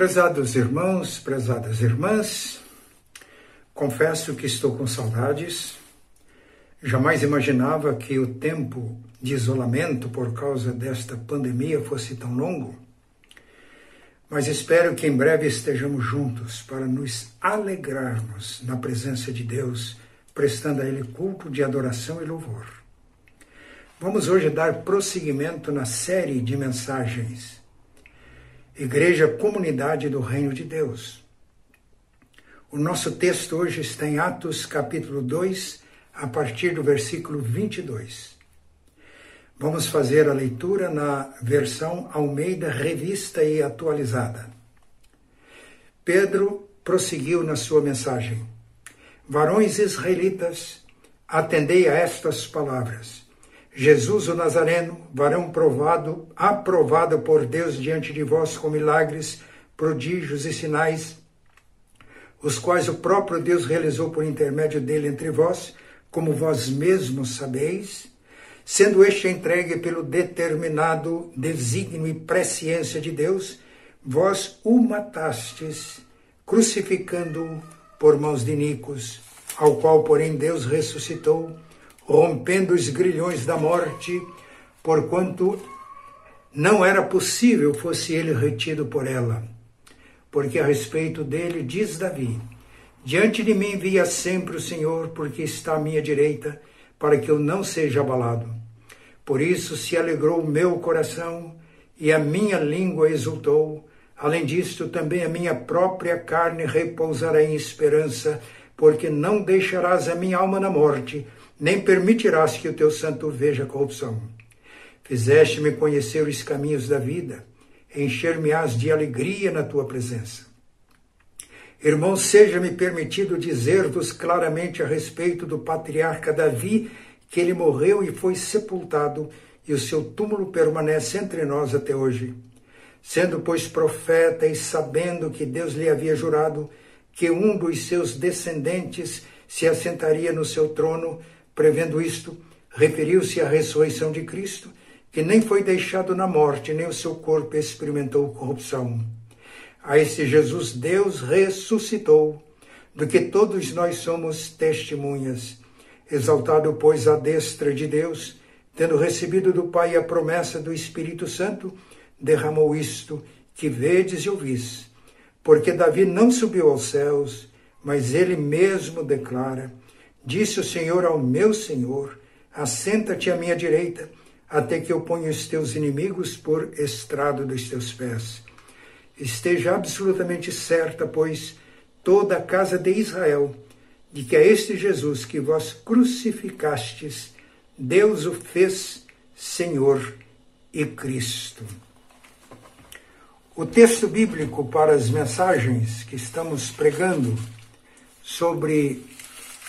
Prezados irmãos, prezadas irmãs, confesso que estou com saudades. Jamais imaginava que o tempo de isolamento por causa desta pandemia fosse tão longo. Mas espero que em breve estejamos juntos para nos alegrarmos na presença de Deus, prestando a Ele culto de adoração e louvor. Vamos hoje dar prosseguimento na série de mensagens Igreja Comunidade do Reino de Deus. O nosso texto hoje está em Atos capítulo 2, a partir do versículo 22. Vamos fazer a leitura na versão Almeida Revista e Atualizada. Pedro prosseguiu na sua mensagem: Varões israelitas, atendei a estas palavras. Jesus o Nazareno, varão provado, aprovado por Deus diante de vós com milagres, prodígios e sinais, os quais o próprio Deus realizou por intermédio dele entre vós, como vós mesmos sabeis, sendo este entregue pelo determinado desígnio e presciência de Deus, vós o matastes, crucificando-o por mãos de Nicos, ao qual, porém, Deus ressuscitou, rompendo os grilhões da morte, porquanto não era possível fosse ele retido por ela. Porque a respeito dele diz Davi: Diante de mim via sempre o Senhor, porque está à minha direita, para que eu não seja abalado. Por isso se alegrou o meu coração e a minha língua exultou. Além disto, também a minha própria carne repousará em esperança, porque não deixarás a minha alma na morte, nem permitirás que o teu santo veja corrupção. Fizeste-me conhecer os caminhos da vida, encher-me-ás de alegria na tua presença. Irmãos, seja-me permitido dizer-vos claramente a respeito do patriarca Davi, que ele morreu e foi sepultado, e o seu túmulo permanece entre nós até hoje. Sendo, pois, profeta e sabendo que Deus lhe havia jurado que um dos seus descendentes se assentaria no seu trono, Prevendo isto, referiu-se à ressurreição de Cristo, que nem foi deixado na morte, nem o seu corpo experimentou corrupção. A esse Jesus Deus ressuscitou, do que todos nós somos testemunhas. Exaltado, pois, à destra de Deus, tendo recebido do Pai a promessa do Espírito Santo, derramou isto que vedes e ouvis. Porque Davi não subiu aos céus, mas ele mesmo declara: Disse o Senhor ao meu Senhor: Assenta-te à minha direita, até que eu ponha os teus inimigos por estrado dos teus pés. Esteja absolutamente certa, pois, toda a casa de Israel, de que é este Jesus que vós crucificastes, Deus o fez Senhor e Cristo. O texto bíblico para as mensagens que estamos pregando sobre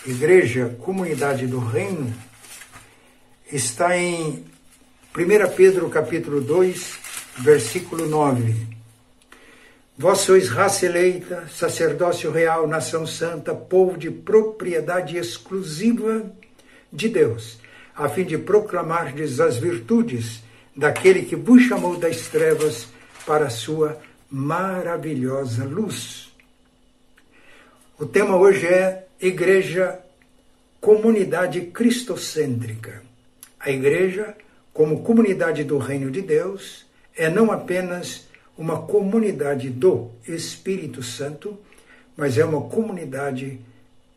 Igreja Comunidade do Reino está em 1 Pedro capítulo 2, versículo 9. Vós sois raça eleita, sacerdócio real, nação santa, povo de propriedade exclusiva de Deus, a fim de proclamardes as virtudes daquele que vos chamou das trevas para a sua maravilhosa luz. O tema hoje é igreja comunidade cristocêntrica. A igreja, como comunidade do reino de Deus, é não apenas uma comunidade do Espírito Santo, mas é uma comunidade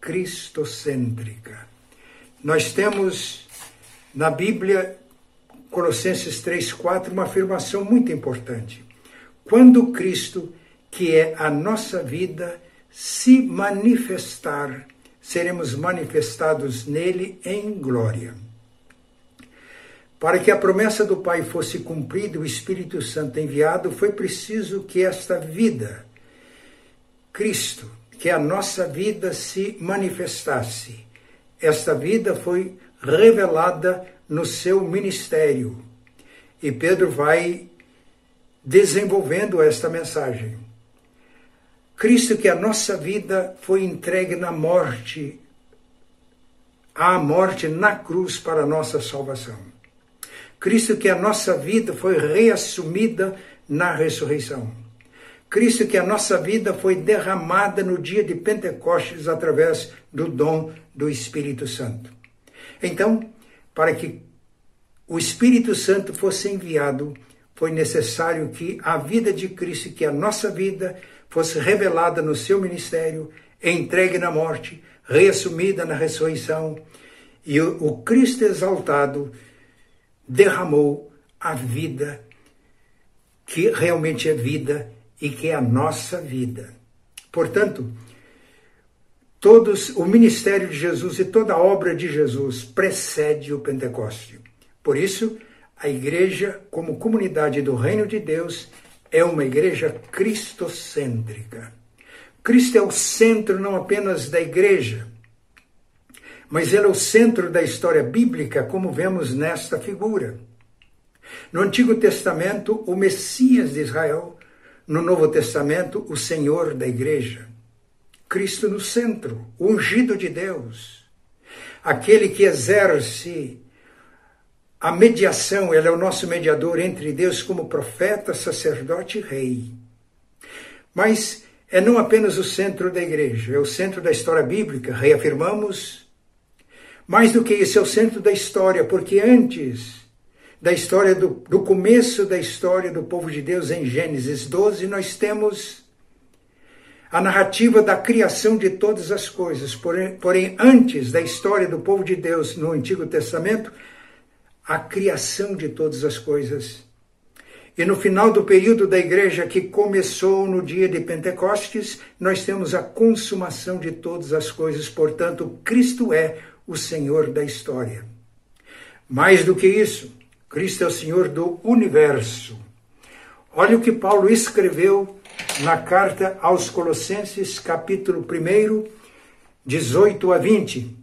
cristocêntrica. Nós temos na Bíblia, Colossenses 3,4, uma afirmação muito importante. Quando Cristo, que é a nossa vida, se manifestar seremos manifestados nele em glória. Para que a promessa do Pai fosse cumprida, o Espírito Santo enviado, foi preciso que esta vida, Cristo, que a nossa vida se manifestasse. Esta vida foi revelada no seu ministério. E Pedro vai desenvolvendo esta mensagem. Cristo que a nossa vida foi entregue na morte, à morte na cruz para a nossa salvação. Cristo que a nossa vida foi reassumida na ressurreição. Cristo que a nossa vida foi derramada no dia de Pentecostes através do dom do Espírito Santo. Então, para que o Espírito Santo fosse enviado, foi necessário que a vida de Cristo, que a nossa vida, fosse revelada no seu ministério, entregue na morte, reassumida na ressurreição, e o Cristo exaltado derramou a vida que realmente é vida e que é a nossa vida. Portanto, todos o ministério de Jesus e toda a obra de Jesus precede o Pentecoste. Por isso, a igreja, como comunidade do reino de Deus, é uma igreja cristocêntrica. Cristo é o centro não apenas da igreja, mas ele é o centro da história bíblica, como vemos nesta figura. No Antigo Testamento, o Messias de Israel, no Novo Testamento, o Senhor da igreja. Cristo no centro, o ungido de Deus, aquele que exerce a mediação, ele é o nosso mediador entre Deus como profeta, sacerdote e rei. Mas é não apenas o centro da igreja, é o centro da história bíblica, reafirmamos. Mais do que isso, é o centro da história, porque antes da história do, do começo da história do povo de Deus em Gênesis 12, nós temos a narrativa da criação de todas as coisas. Porém, porém, antes da história do povo de Deus no Antigo Testamento, a criação de todas as coisas. E no final do período da igreja que começou no dia de Pentecostes, nós temos a consumação de todas as coisas. Portanto, Cristo é o Senhor da história. Mais do que isso, Cristo é o Senhor do universo. Olha o que Paulo escreveu na carta aos Colossenses, capítulo 1, 18 a 20.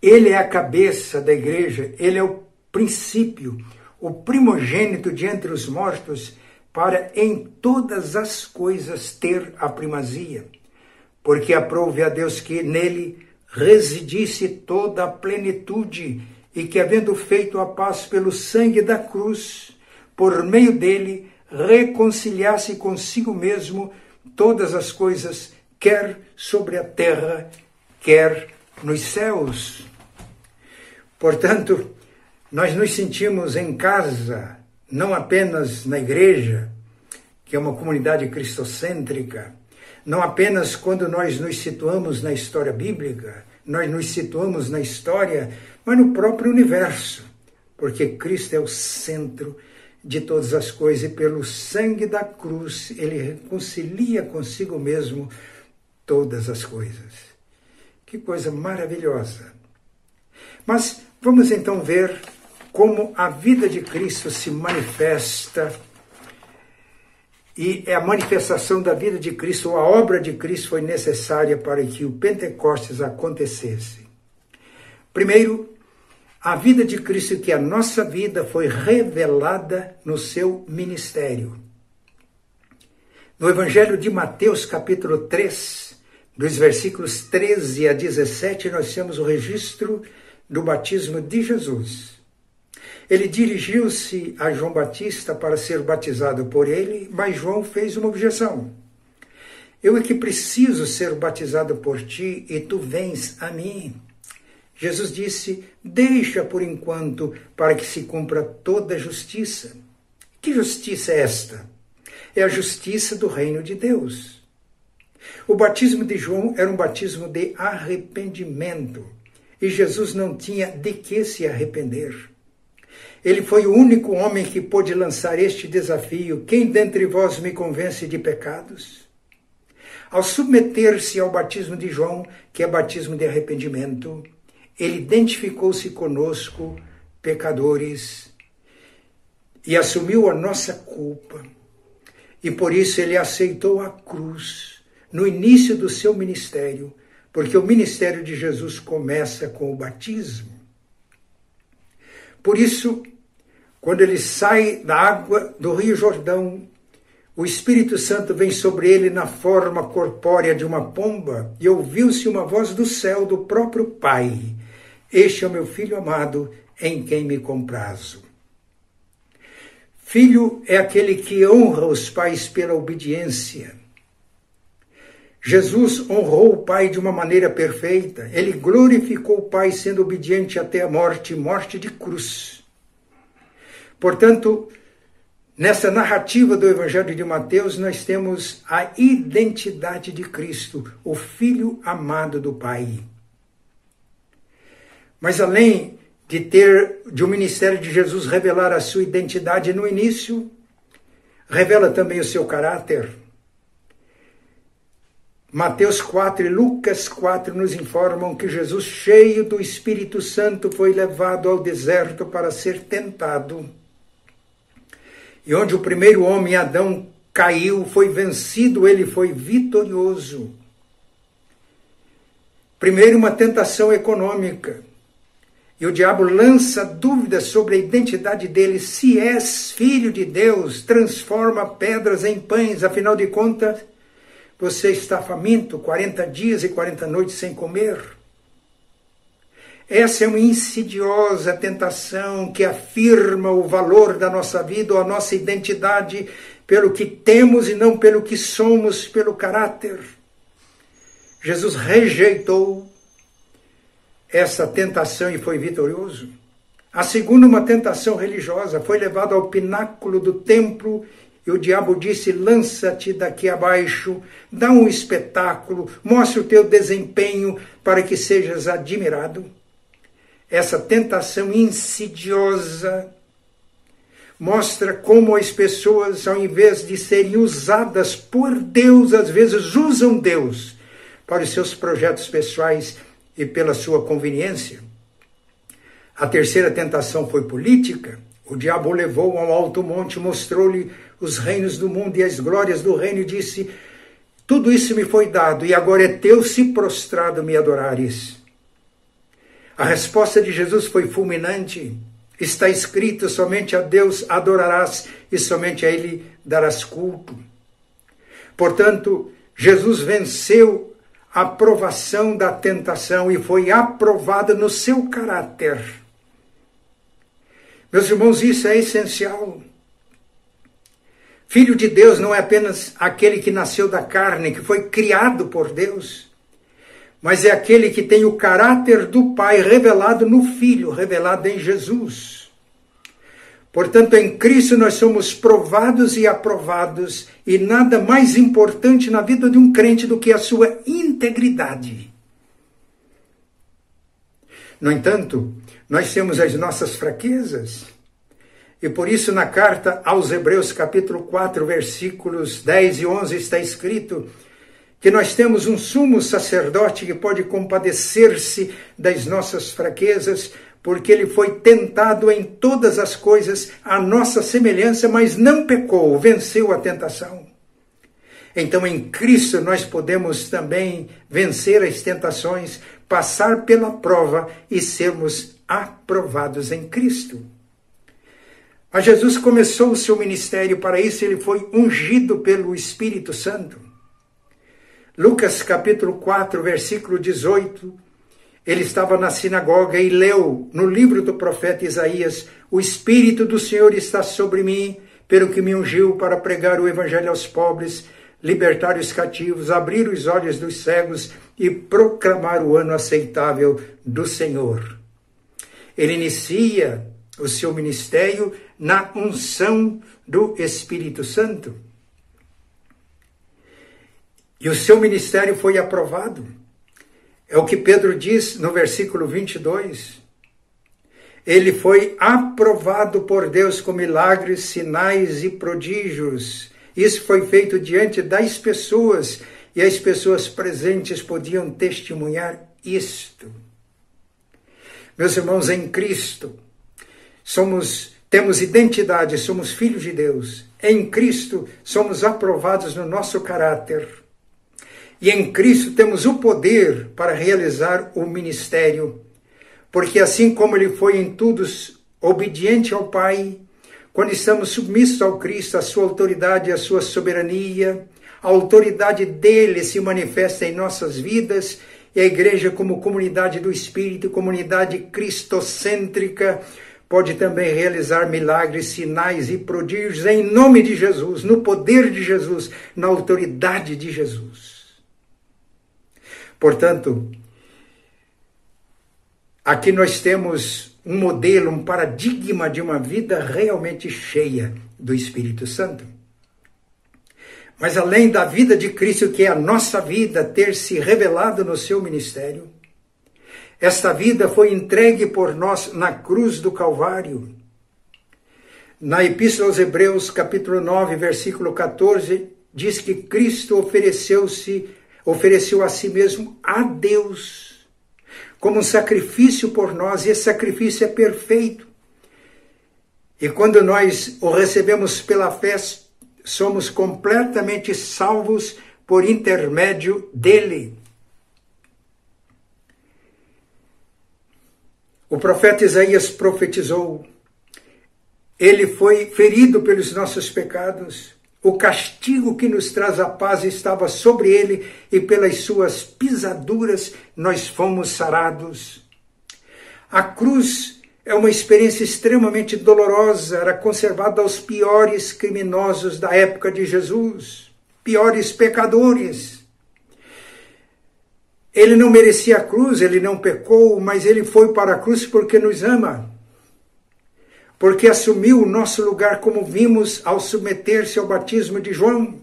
Ele é a cabeça da igreja, ele é o princípio, o primogênito de entre os mortos, para em todas as coisas ter a primazia. Porque aprove a Deus que nele residisse toda a plenitude e que, havendo feito a paz pelo sangue da cruz, por meio dele, reconciliasse consigo mesmo todas as coisas, quer sobre a terra, quer nos céus. Portanto, nós nos sentimos em casa, não apenas na igreja, que é uma comunidade cristocêntrica, não apenas quando nós nos situamos na história bíblica, nós nos situamos na história mas no próprio universo, porque Cristo é o centro de todas as coisas e pelo sangue da cruz ele reconcilia consigo mesmo todas as coisas. Que coisa maravilhosa! Mas vamos então ver como a vida de Cristo se manifesta e é a manifestação da vida de Cristo, a obra de Cristo foi necessária para que o Pentecostes acontecesse. Primeiro, a vida de Cristo, que a nossa vida, foi revelada no seu ministério. No Evangelho de Mateus, capítulo 3, dos versículos 13 a 17, nós temos o registro do batismo de Jesus. Ele dirigiu-se a João Batista para ser batizado por ele, mas João fez uma objeção. Eu é que preciso ser batizado por ti e tu vens a mim. Jesus disse: Deixa por enquanto, para que se cumpra toda a justiça. Que justiça é esta? É a justiça do reino de Deus. O batismo de João era um batismo de arrependimento e Jesus não tinha de que se arrepender. Ele foi o único homem que pôde lançar este desafio: Quem dentre vós me convence de pecados? Ao submeter-se ao batismo de João, que é batismo de arrependimento, ele identificou-se conosco, pecadores, e assumiu a nossa culpa. E por isso ele aceitou a cruz no início do seu ministério, porque o ministério de Jesus começa com o batismo. Por isso, quando ele sai da água do Rio Jordão, o Espírito Santo vem sobre ele na forma corpórea de uma pomba, e ouviu-se uma voz do céu do próprio Pai este é o meu filho amado, em quem me comprazo. Filho é aquele que honra os pais pela obediência. Jesus honrou o Pai de uma maneira perfeita. Ele glorificou o Pai sendo obediente até a morte morte de cruz. Portanto, nessa narrativa do Evangelho de Mateus, nós temos a identidade de Cristo, o Filho amado do Pai. Mas além de ter de o um ministério de Jesus revelar a sua identidade no início, revela também o seu caráter. Mateus 4 e Lucas 4 nos informam que Jesus, cheio do Espírito Santo, foi levado ao deserto para ser tentado. E onde o primeiro homem, Adão, caiu, foi vencido, ele foi vitorioso. Primeiro, uma tentação econômica. E o diabo lança dúvidas sobre a identidade dele. Se és filho de Deus, transforma pedras em pães. Afinal de contas, você está faminto 40 dias e 40 noites sem comer. Essa é uma insidiosa tentação que afirma o valor da nossa vida ou a nossa identidade pelo que temos e não pelo que somos, pelo caráter. Jesus rejeitou essa tentação e foi vitorioso. A segunda, uma tentação religiosa, foi levado ao pináculo do templo e o diabo disse: lança-te daqui abaixo, dá um espetáculo, mostre o teu desempenho para que sejas admirado. Essa tentação insidiosa mostra como as pessoas, ao invés de serem usadas por Deus, às vezes usam Deus para os seus projetos pessoais e pela sua conveniência. A terceira tentação foi política. O diabo levou ao alto monte, mostrou-lhe os reinos do mundo e as glórias do reino e disse: Tudo isso me foi dado e agora é teu se prostrado me adorares. A resposta de Jesus foi fulminante. Está escrito: somente a Deus adorarás e somente a Ele darás culto. Portanto, Jesus venceu a provação da tentação e foi aprovada no seu caráter. Meus irmãos, isso é essencial. Filho de Deus não é apenas aquele que nasceu da carne, que foi criado por Deus, mas é aquele que tem o caráter do Pai revelado no Filho, revelado em Jesus. Portanto, em Cristo nós somos provados e aprovados, e nada mais importante na vida de um crente do que a sua integridade. No entanto, nós temos as nossas fraquezas. E por isso, na carta aos Hebreus, capítulo 4, versículos 10 e 11, está escrito que nós temos um sumo sacerdote que pode compadecer-se das nossas fraquezas porque ele foi tentado em todas as coisas à nossa semelhança, mas não pecou, venceu a tentação. Então, em Cristo, nós podemos também vencer as tentações, passar pela prova e sermos aprovados em Cristo. Mas Jesus começou o seu ministério, para isso ele foi ungido pelo Espírito Santo. Lucas capítulo 4, versículo 18 ele estava na sinagoga e leu no livro do profeta Isaías: O Espírito do Senhor está sobre mim, pelo que me ungiu para pregar o Evangelho aos pobres, libertar os cativos, abrir os olhos dos cegos e proclamar o ano aceitável do Senhor. Ele inicia o seu ministério na unção do Espírito Santo. E o seu ministério foi aprovado. É o que Pedro diz no versículo 22. Ele foi aprovado por Deus com milagres, sinais e prodígios. Isso foi feito diante das pessoas e as pessoas presentes podiam testemunhar isto. Meus irmãos, em Cristo, somos temos identidade, somos filhos de Deus. Em Cristo somos aprovados no nosso caráter. E em Cristo temos o poder para realizar o ministério, porque assim como ele foi em tudo obediente ao Pai, quando estamos submissos ao Cristo, a sua autoridade, a sua soberania, a autoridade dele se manifesta em nossas vidas e a igreja como comunidade do Espírito, comunidade cristocêntrica, pode também realizar milagres, sinais e prodígios em nome de Jesus, no poder de Jesus, na autoridade de Jesus. Portanto, aqui nós temos um modelo, um paradigma de uma vida realmente cheia do Espírito Santo. Mas além da vida de Cristo, que é a nossa vida, ter se revelado no seu ministério, esta vida foi entregue por nós na cruz do Calvário. Na Epístola aos Hebreus, capítulo 9, versículo 14, diz que Cristo ofereceu-se, ofereceu a si mesmo a Deus como um sacrifício por nós, e esse sacrifício é perfeito. E quando nós o recebemos pela fé, somos completamente salvos por intermédio dele. O profeta Isaías profetizou: Ele foi ferido pelos nossos pecados, o castigo que nos traz a paz estava sobre ele, e pelas suas pisaduras nós fomos sarados. A cruz é uma experiência extremamente dolorosa, era conservada aos piores criminosos da época de Jesus, piores pecadores. Ele não merecia a cruz, ele não pecou, mas ele foi para a cruz porque nos ama. Porque assumiu o nosso lugar, como vimos ao submeter-se ao batismo de João.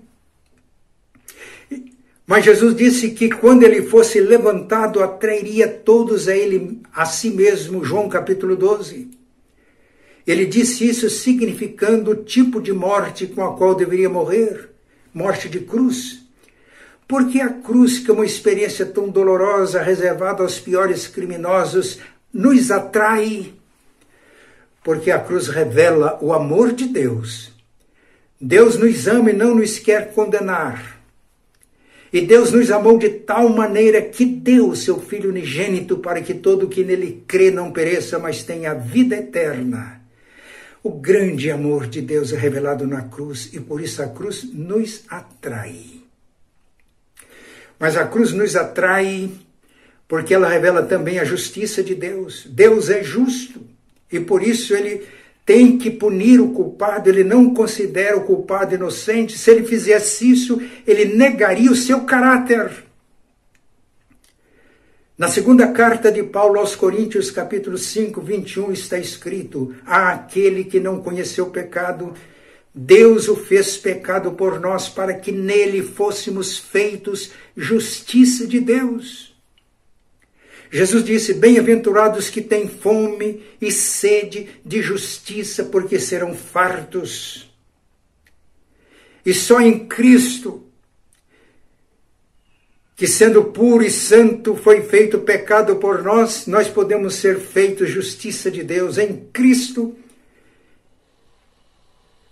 Mas Jesus disse que quando ele fosse levantado, atrairia todos a ele, a si mesmo, João capítulo 12. Ele disse isso significando o tipo de morte com a qual deveria morrer, morte de cruz. Porque a cruz, que é uma experiência tão dolorosa, reservada aos piores criminosos, nos atrai? Porque a cruz revela o amor de Deus. Deus nos ama e não nos quer condenar. E Deus nos amou de tal maneira que deu o seu Filho unigênito para que todo que nele crê não pereça, mas tenha vida eterna. O grande amor de Deus é revelado na cruz e por isso a cruz nos atrai. Mas a cruz nos atrai porque ela revela também a justiça de Deus. Deus é justo e por isso ele tem que punir o culpado, ele não considera o culpado inocente. Se ele fizesse isso, ele negaria o seu caráter. Na segunda carta de Paulo aos Coríntios, capítulo 5, 21, está escrito: Há aquele que não conheceu pecado, Deus o fez pecado por nós para que nele fôssemos feitos justiça de Deus. Jesus disse: Bem-aventurados que têm fome e sede de justiça, porque serão fartos. E só em Cristo, que sendo puro e santo foi feito pecado por nós, nós podemos ser feitos justiça de Deus. Em Cristo,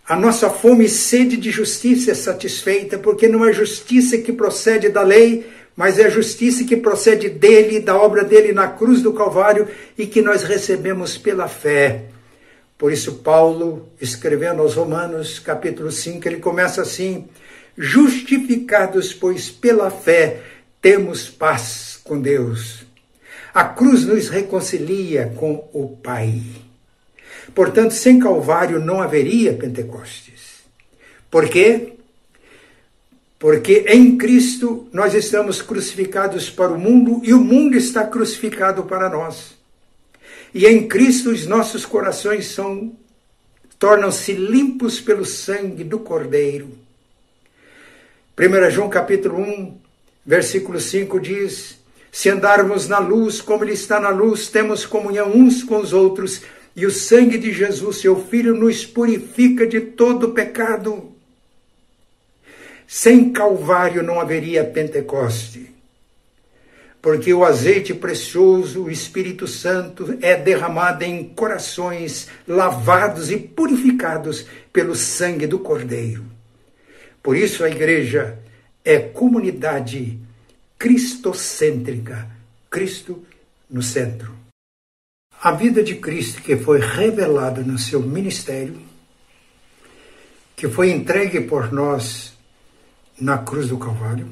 a nossa fome e sede de justiça é satisfeita, porque não é justiça que procede da lei, mas é justiça que procede dele, da obra dele na cruz do Calvário e que nós recebemos pela fé. Por isso, Paulo, escrevendo aos Romanos, capítulo 5, ele começa assim: Justificados, pois, pela fé, temos paz com Deus. A cruz nos reconcilia com o Pai. Portanto, sem Calvário não haveria Pentecostes. Por quê? Porque em Cristo nós estamos crucificados para o mundo e o mundo está crucificado para nós. E em Cristo os nossos corações são tornam-se limpos pelo sangue do Cordeiro. 1 João capítulo 1, versículo 5 diz: Se andarmos na luz como ele está na luz, temos comunhão uns com os outros, e o sangue de Jesus, seu Filho, nos purifica de todo pecado. Sem Calvário não haveria Pentecoste, porque o azeite precioso, o Espírito Santo, é derramado em corações lavados e purificados pelo sangue do Cordeiro. Por isso a igreja é comunidade cristocêntrica, Cristo no centro. A vida de Cristo que foi revelada no seu ministério, que foi entregue por nós na cruz do Calvário,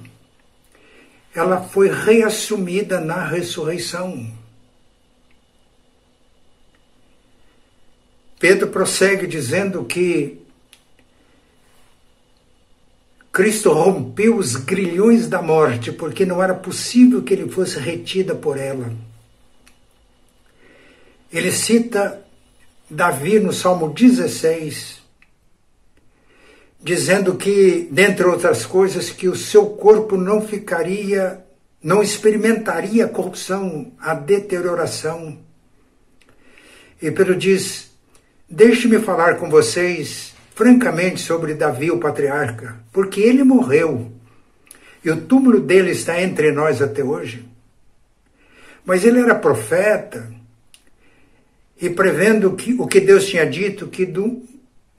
ela foi reassumida na ressurreição. Pedro prossegue dizendo que Cristo rompeu os grilhões da morte, porque não era possível que ele fosse retida por ela. Ele cita Davi no Salmo 16, dizendo que, dentre outras coisas, que o seu corpo não ficaria, não experimentaria a corrupção, a deterioração. E Pedro diz: Deixe-me falar com vocês francamente sobre Davi, o patriarca, porque ele morreu e o túmulo dele está entre nós até hoje. Mas ele era profeta, e prevendo que, o que Deus tinha dito, que do,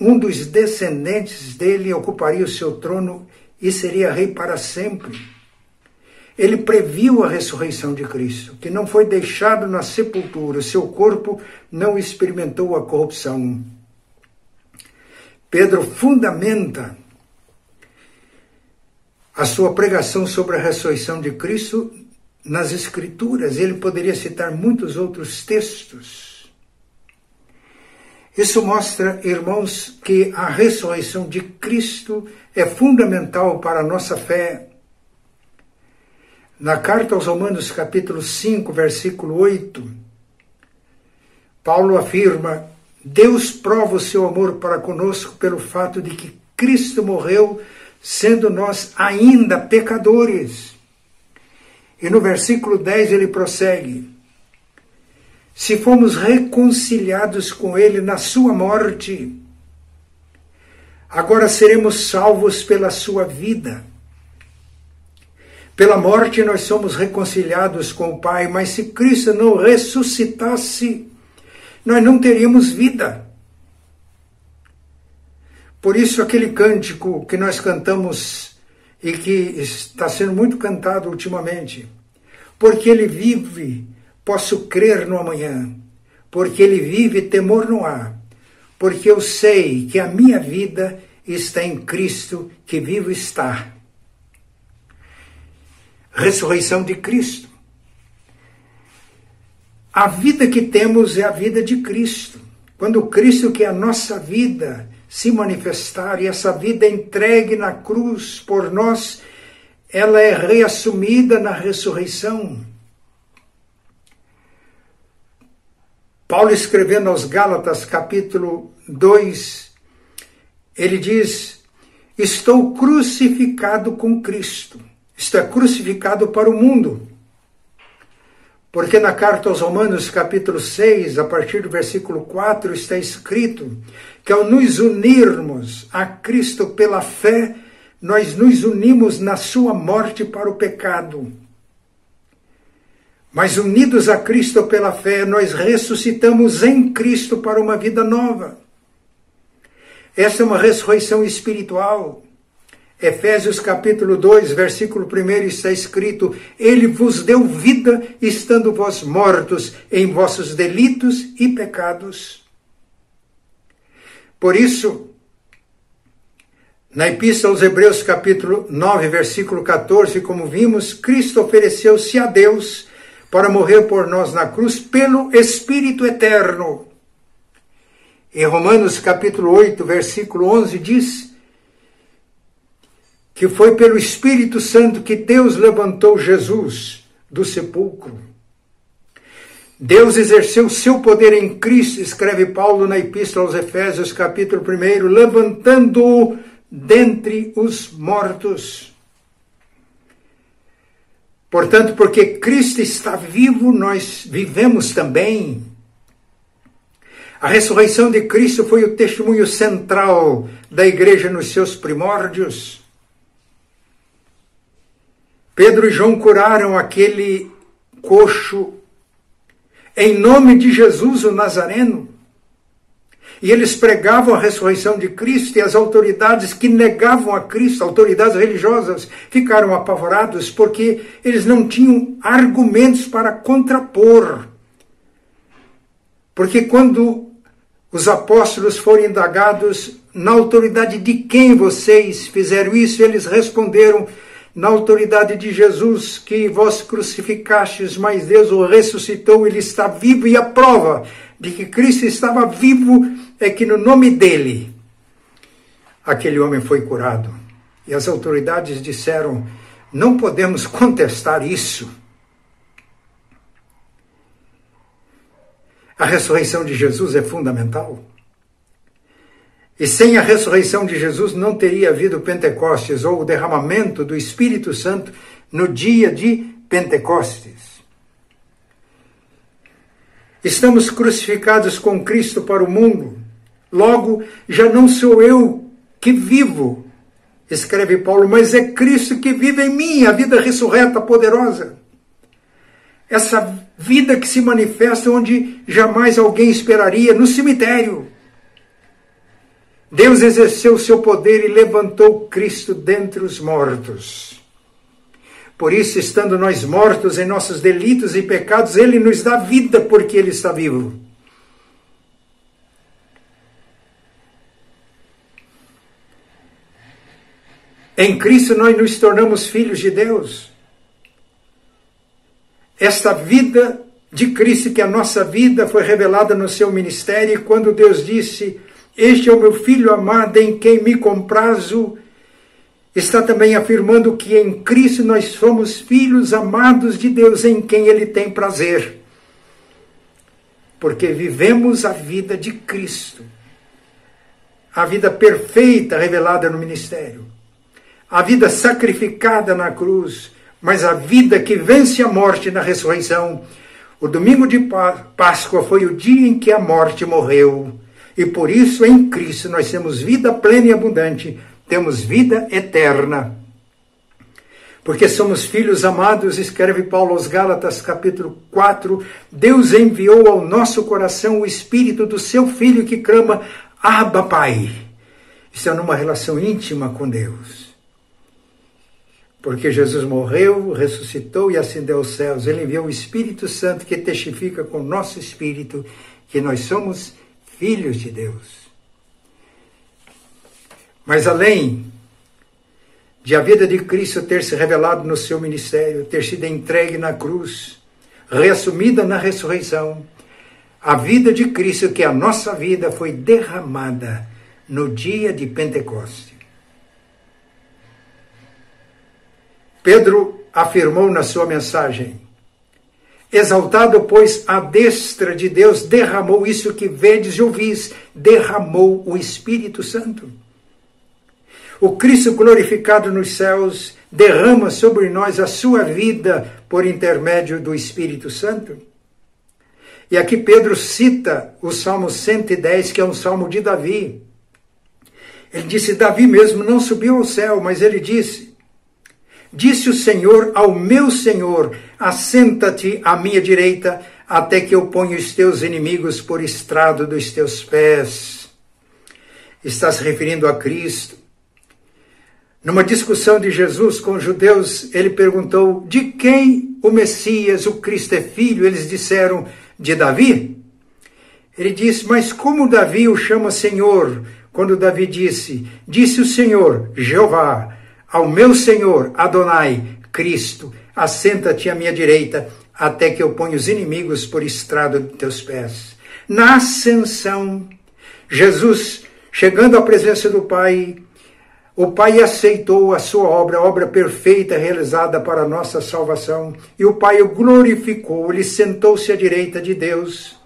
um dos descendentes dele ocuparia o seu trono e seria rei para sempre. Ele previu a ressurreição de Cristo, que não foi deixado na sepultura, seu corpo não experimentou a corrupção. Pedro fundamenta a sua pregação sobre a ressurreição de Cristo nas Escrituras. Ele poderia citar muitos outros textos isso mostra, irmãos, que a ressurreição de Cristo é fundamental para a nossa fé. Na carta aos Romanos, capítulo 5, versículo 8, Paulo afirma: Deus prova o seu amor para conosco pelo fato de que Cristo morreu, sendo nós ainda pecadores. E no versículo 10 ele prossegue: se fomos reconciliados com Ele na Sua morte, agora seremos salvos pela Sua vida. Pela morte nós somos reconciliados com o Pai, mas se Cristo não ressuscitasse, nós não teríamos vida. Por isso, aquele cântico que nós cantamos e que está sendo muito cantado ultimamente, porque Ele vive Posso crer no amanhã, porque ele vive, temor não há, porque eu sei que a minha vida está em Cristo, que vivo está. Ressurreição de Cristo. A vida que temos é a vida de Cristo. Quando Cristo, que é a nossa vida, se manifestar e essa vida entregue na cruz por nós, ela é reassumida na ressurreição. Paulo escrevendo aos Gálatas, capítulo 2, ele diz: Estou crucificado com Cristo. Está crucificado para o mundo. Porque na carta aos Romanos, capítulo 6, a partir do versículo 4, está escrito que ao nos unirmos a Cristo pela fé, nós nos unimos na sua morte para o pecado mas unidos a Cristo pela fé, nós ressuscitamos em Cristo para uma vida nova. Essa é uma ressurreição espiritual. Efésios capítulo 2, versículo 1 está escrito: Ele vos deu vida, estando vós mortos em vossos delitos e pecados. Por isso, na Epístola aos Hebreus, capítulo 9, versículo 14, como vimos, Cristo ofereceu-se a Deus para morrer por nós na cruz pelo Espírito Eterno. Em Romanos capítulo 8, versículo 11 diz que foi pelo Espírito Santo que Deus levantou Jesus do sepulcro. Deus exerceu seu poder em Cristo, escreve Paulo na Epístola aos Efésios, capítulo 1, levantando-o dentre os mortos. Portanto, porque Cristo está vivo, nós vivemos também. A ressurreição de Cristo foi o testemunho central da igreja nos seus primórdios. Pedro e João curaram aquele coxo em nome de Jesus o Nazareno. E eles pregavam a ressurreição de Cristo e as autoridades que negavam a Cristo, autoridades religiosas, ficaram apavorados porque eles não tinham argumentos para contrapor. Porque quando os apóstolos foram indagados na autoridade de quem vocês fizeram isso, eles responderam na autoridade de Jesus, que vós crucificastes, mas Deus o ressuscitou, ele está vivo, e a prova de que Cristo estava vivo é que no nome dele, aquele homem foi curado. E as autoridades disseram: não podemos contestar isso. A ressurreição de Jesus é fundamental. E sem a ressurreição de Jesus não teria havido Pentecostes ou o derramamento do Espírito Santo no dia de Pentecostes. Estamos crucificados com Cristo para o mundo. Logo, já não sou eu que vivo, escreve Paulo, mas é Cristo que vive em mim, a vida ressurreta, poderosa. Essa vida que se manifesta onde jamais alguém esperaria, no cemitério. Deus exerceu o seu poder e levantou Cristo dentre os mortos. Por isso, estando nós mortos em nossos delitos e pecados, Ele nos dá vida porque Ele está vivo. Em Cristo nós nos tornamos filhos de Deus. Esta vida de Cristo, que é a nossa vida, foi revelada no seu ministério, e quando Deus disse: Este é o meu filho amado em quem me comprazo, está também afirmando que em Cristo nós somos filhos amados de Deus, em quem Ele tem prazer. Porque vivemos a vida de Cristo, a vida perfeita revelada no ministério a vida sacrificada na cruz, mas a vida que vence a morte na ressurreição. O domingo de Páscoa foi o dia em que a morte morreu. E por isso em Cristo nós temos vida plena e abundante, temos vida eterna. Porque somos filhos amados, escreve Paulo aos Gálatas, capítulo 4. Deus enviou ao nosso coração o espírito do seu filho que clama: Abba, Pai. Isso é numa relação íntima com Deus. Porque Jesus morreu, ressuscitou e ascendeu aos céus. Ele enviou o Espírito Santo que testifica com o nosso espírito que nós somos filhos de Deus. Mas além de a vida de Cristo ter se revelado no seu ministério, ter sido entregue na cruz, reassumida na ressurreição, a vida de Cristo, que é a nossa vida, foi derramada no dia de Pentecostes. Pedro afirmou na sua mensagem: Exaltado, pois, a destra de Deus, derramou isso que vedes e ouvis, derramou o Espírito Santo. O Cristo glorificado nos céus derrama sobre nós a sua vida por intermédio do Espírito Santo. E aqui Pedro cita o Salmo 110, que é um salmo de Davi. Ele disse: Davi mesmo não subiu ao céu, mas ele disse: Disse o Senhor ao meu Senhor: Assenta-te à minha direita, até que eu ponha os teus inimigos por estrado dos teus pés. Está se referindo a Cristo. Numa discussão de Jesus com os judeus, ele perguntou: De quem o Messias, o Cristo, é filho? Eles disseram: De Davi. Ele disse: Mas como Davi o chama Senhor? Quando Davi disse: Disse o Senhor, Jeová ao meu Senhor, Adonai, Cristo, assenta-te à minha direita, até que eu ponha os inimigos por estrado de teus pés. Na ascensão, Jesus, chegando à presença do Pai, o Pai aceitou a sua obra, a obra perfeita realizada para a nossa salvação, e o Pai o glorificou, ele sentou-se à direita de Deus.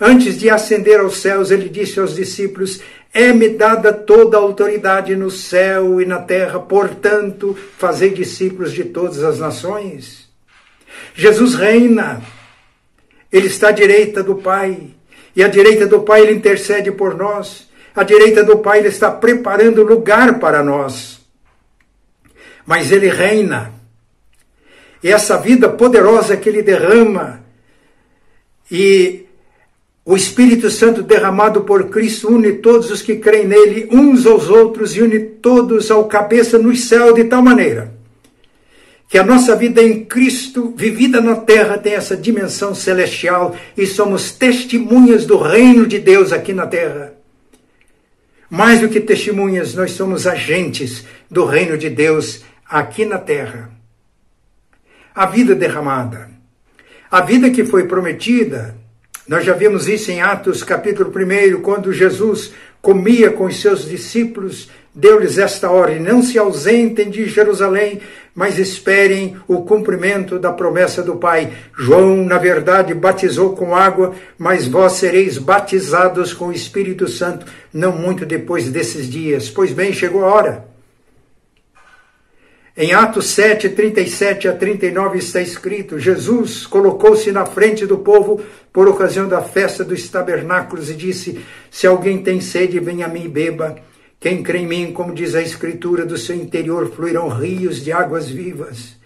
Antes de ascender aos céus, ele disse aos discípulos: é-me dada toda a autoridade no céu e na terra, portanto, fazei discípulos de todas as nações. Jesus reina, ele está à direita do Pai, e à direita do Pai ele intercede por nós, à direita do Pai ele está preparando lugar para nós. Mas ele reina, e essa vida poderosa que ele derrama, e o Espírito Santo derramado por Cristo une todos os que creem nele uns aos outros e une todos ao cabeça no céu de tal maneira que a nossa vida em Cristo, vivida na terra, tem essa dimensão celestial e somos testemunhas do reino de Deus aqui na terra. Mais do que testemunhas, nós somos agentes do reino de Deus aqui na terra. A vida derramada, a vida que foi prometida, Nós já vimos isso em Atos capítulo 1, quando Jesus comia com os seus discípulos, deu-lhes esta ordem: não se ausentem de Jerusalém, mas esperem o cumprimento da promessa do Pai. João, na verdade, batizou com água, mas vós sereis batizados com o Espírito Santo não muito depois desses dias. Pois bem, chegou a hora. Em Atos 7, 37 a 39 está escrito: Jesus colocou-se na frente do povo por ocasião da festa dos tabernáculos e disse: Se alguém tem sede, venha a mim e beba. Quem crê em mim, como diz a Escritura, do seu interior fluirão rios de águas vivas.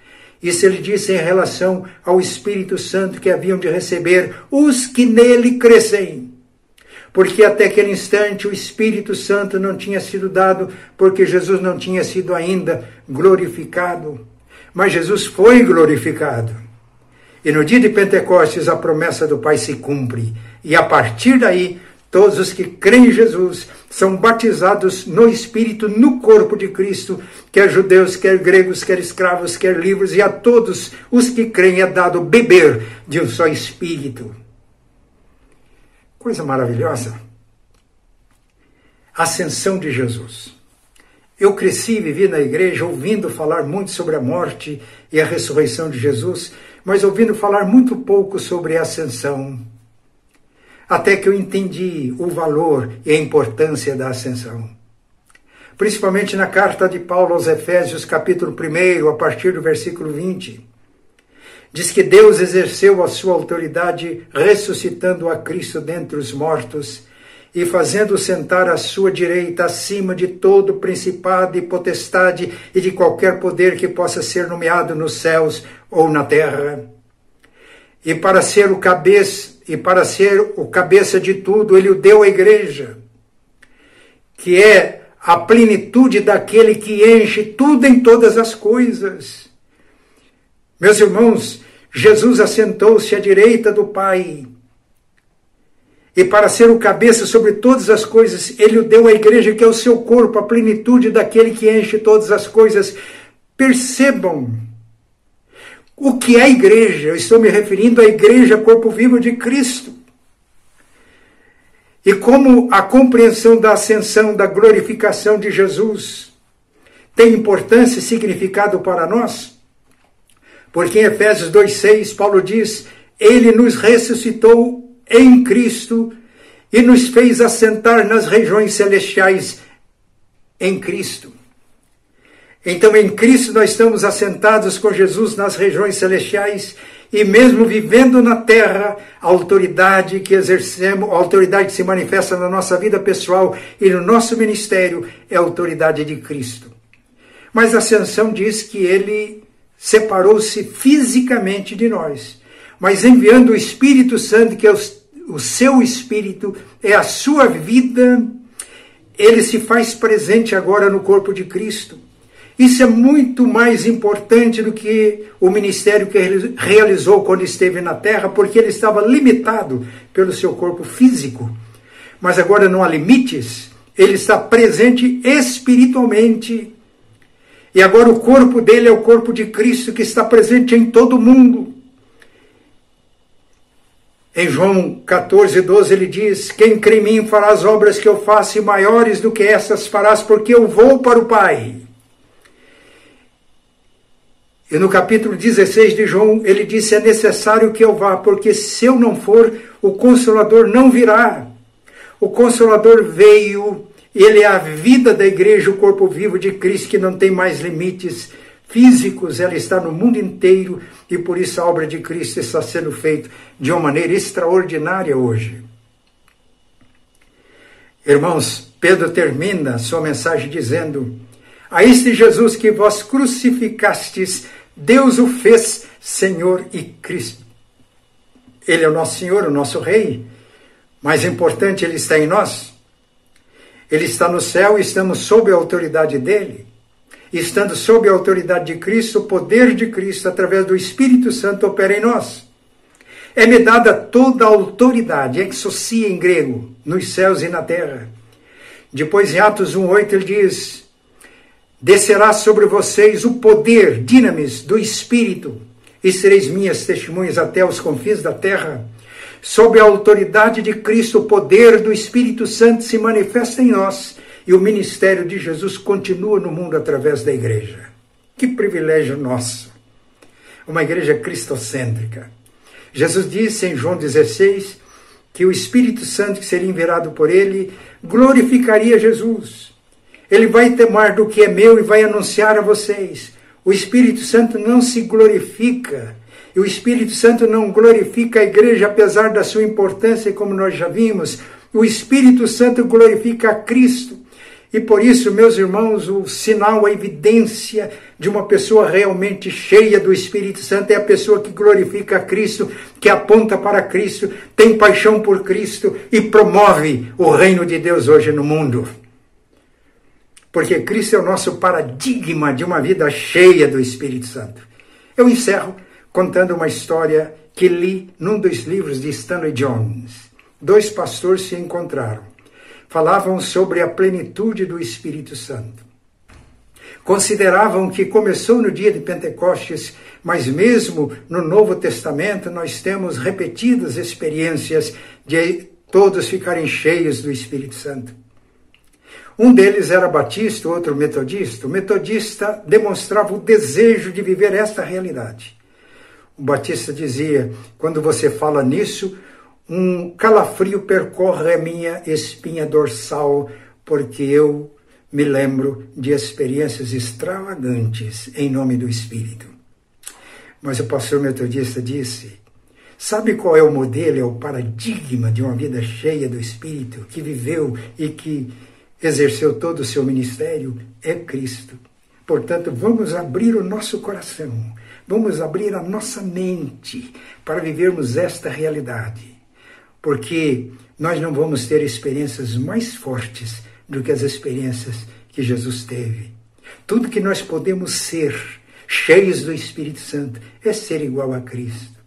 Isso ele disse em relação ao Espírito Santo que haviam de receber os que nele crescem porque até aquele instante o Espírito Santo não tinha sido dado, porque Jesus não tinha sido ainda glorificado. Mas Jesus foi glorificado. E no dia de Pentecostes a promessa do Pai se cumpre. E a partir daí, todos os que creem em Jesus são batizados no Espírito, no corpo de Cristo, quer judeus, quer gregos, quer escravos, quer livres, e a todos os que creem é dado beber de um só Espírito. Coisa maravilhosa. Ascensão de Jesus. Eu cresci e vivi na igreja ouvindo falar muito sobre a morte e a ressurreição de Jesus, mas ouvindo falar muito pouco sobre a ascensão. Até que eu entendi o valor e a importância da ascensão. Principalmente na carta de Paulo aos Efésios, capítulo 1, a partir do versículo 20 diz que Deus exerceu a sua autoridade ressuscitando a Cristo dentre os mortos e fazendo sentar à sua direita acima de todo principado e potestade e de qualquer poder que possa ser nomeado nos céus ou na terra. E para ser o cabeça e para ser o cabeça de tudo, ele o deu à igreja, que é a plenitude daquele que enche tudo em todas as coisas. Meus irmãos, Jesus assentou-se à direita do Pai. E para ser o cabeça sobre todas as coisas, ele o deu à igreja, que é o seu corpo, a plenitude daquele que enche todas as coisas. Percebam o que é igreja. Eu estou me referindo à igreja, corpo vivo de Cristo. E como a compreensão da ascensão, da glorificação de Jesus tem importância e significado para nós. Porque em Efésios 2,6, Paulo diz: Ele nos ressuscitou em Cristo e nos fez assentar nas regiões celestiais em Cristo. Então, em Cristo, nós estamos assentados com Jesus nas regiões celestiais e mesmo vivendo na terra, a autoridade que exercemos, a autoridade que se manifesta na nossa vida pessoal e no nosso ministério é a autoridade de Cristo. Mas a ascensão diz que ele separou-se fisicamente de nós, mas enviando o Espírito Santo, que é o, seu Espírito, é a sua vida, ele se faz presente agora no corpo de Cristo. Isso é muito mais importante do que o ministério que ele realizou quando esteve na terra, porque ele estava limitado pelo seu corpo físico. Mas agora não há limites, ele está presente espiritualmente e agora o corpo dele é o corpo de Cristo que está presente em todo o mundo. Em João 14, 12, ele diz: Quem crê em mim fará as obras que eu faço, e maiores do que essas farás, porque eu vou para o Pai. E no capítulo 16 de João, ele disse: É necessário que eu vá, porque se eu não for, o Consolador não virá. O Consolador veio ele é a vida da igreja, o corpo vivo de Cristo, que não tem mais limites físicos, ela está no mundo inteiro e por isso a obra de Cristo está sendo feita de uma maneira extraordinária hoje. Irmãos, Pedro termina sua mensagem dizendo: A este Jesus que vós crucificastes, Deus o fez Senhor e Cristo. Ele é o nosso Senhor, o nosso Rei. Mais importante, ele está em nós. Ele está no céu e estamos sob a autoridade dele. Estando sob a autoridade de Cristo, o poder de Cristo, através do Espírito Santo, opera em nós. É-me dada toda a autoridade, exocia em grego, nos céus e na terra. Depois, em Atos 1,8, ele diz: Descerá sobre vocês o poder, dinamis, do Espírito, e sereis minhas testemunhas até os confins da terra Sob a autoridade de Cristo, o poder do Espírito Santo se manifesta em nós e o ministério de Jesus continua no mundo através da igreja. Que privilégio nosso! Uma igreja cristocêntrica. Jesus disse em João 16 que o Espírito Santo que seria enviado por ele glorificaria Jesus. Ele vai tomar do que é meu e vai anunciar a vocês. O Espírito Santo não se glorifica. E o Espírito Santo não glorifica a igreja, apesar da sua importância, como nós já vimos. O Espírito Santo glorifica a Cristo. E por isso, meus irmãos, o sinal, a evidência de uma pessoa realmente cheia do Espírito Santo é a pessoa que glorifica a Cristo, que aponta para Cristo, tem paixão por Cristo e promove o reino de Deus hoje no mundo. Porque Cristo é o nosso paradigma de uma vida cheia do Espírito Santo. Eu encerro contando uma história que li num dos livros de Stanley Jones. Dois pastores se encontraram falavam sobre a plenitude do Espírito Santo. Consideravam que começou no dia de Pentecostes, mas mesmo no Novo Testamento nós temos repetidas experiências de todos ficarem cheios do Espírito Santo. Um deles era batista, o outro metodista. O metodista demonstrava o desejo de viver esta realidade. O batista dizia: quando você fala nisso, um calafrio percorre a minha espinha dorsal, porque eu me lembro de experiências extravagantes em nome do Espírito. Mas o pastor metodista disse: Sabe qual é o modelo, é o paradigma de uma vida cheia do Espírito, que viveu e que exerceu todo o seu ministério? É Cristo. Portanto, vamos abrir o nosso coração, vamos abrir a nossa mente para vivermos esta realidade porque nós não vamos ter experiências mais fortes do que as experiências que Jesus teve. Tudo que nós podemos ser, cheios do Espírito Santo, é ser igual a Cristo.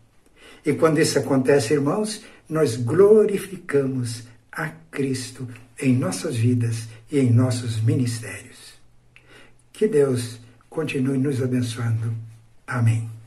E quando isso acontece, irmãos, nós glorificamos a Cristo em nossas vidas e em nossos ministérios. Que Deus continue nos abençoando. Amém.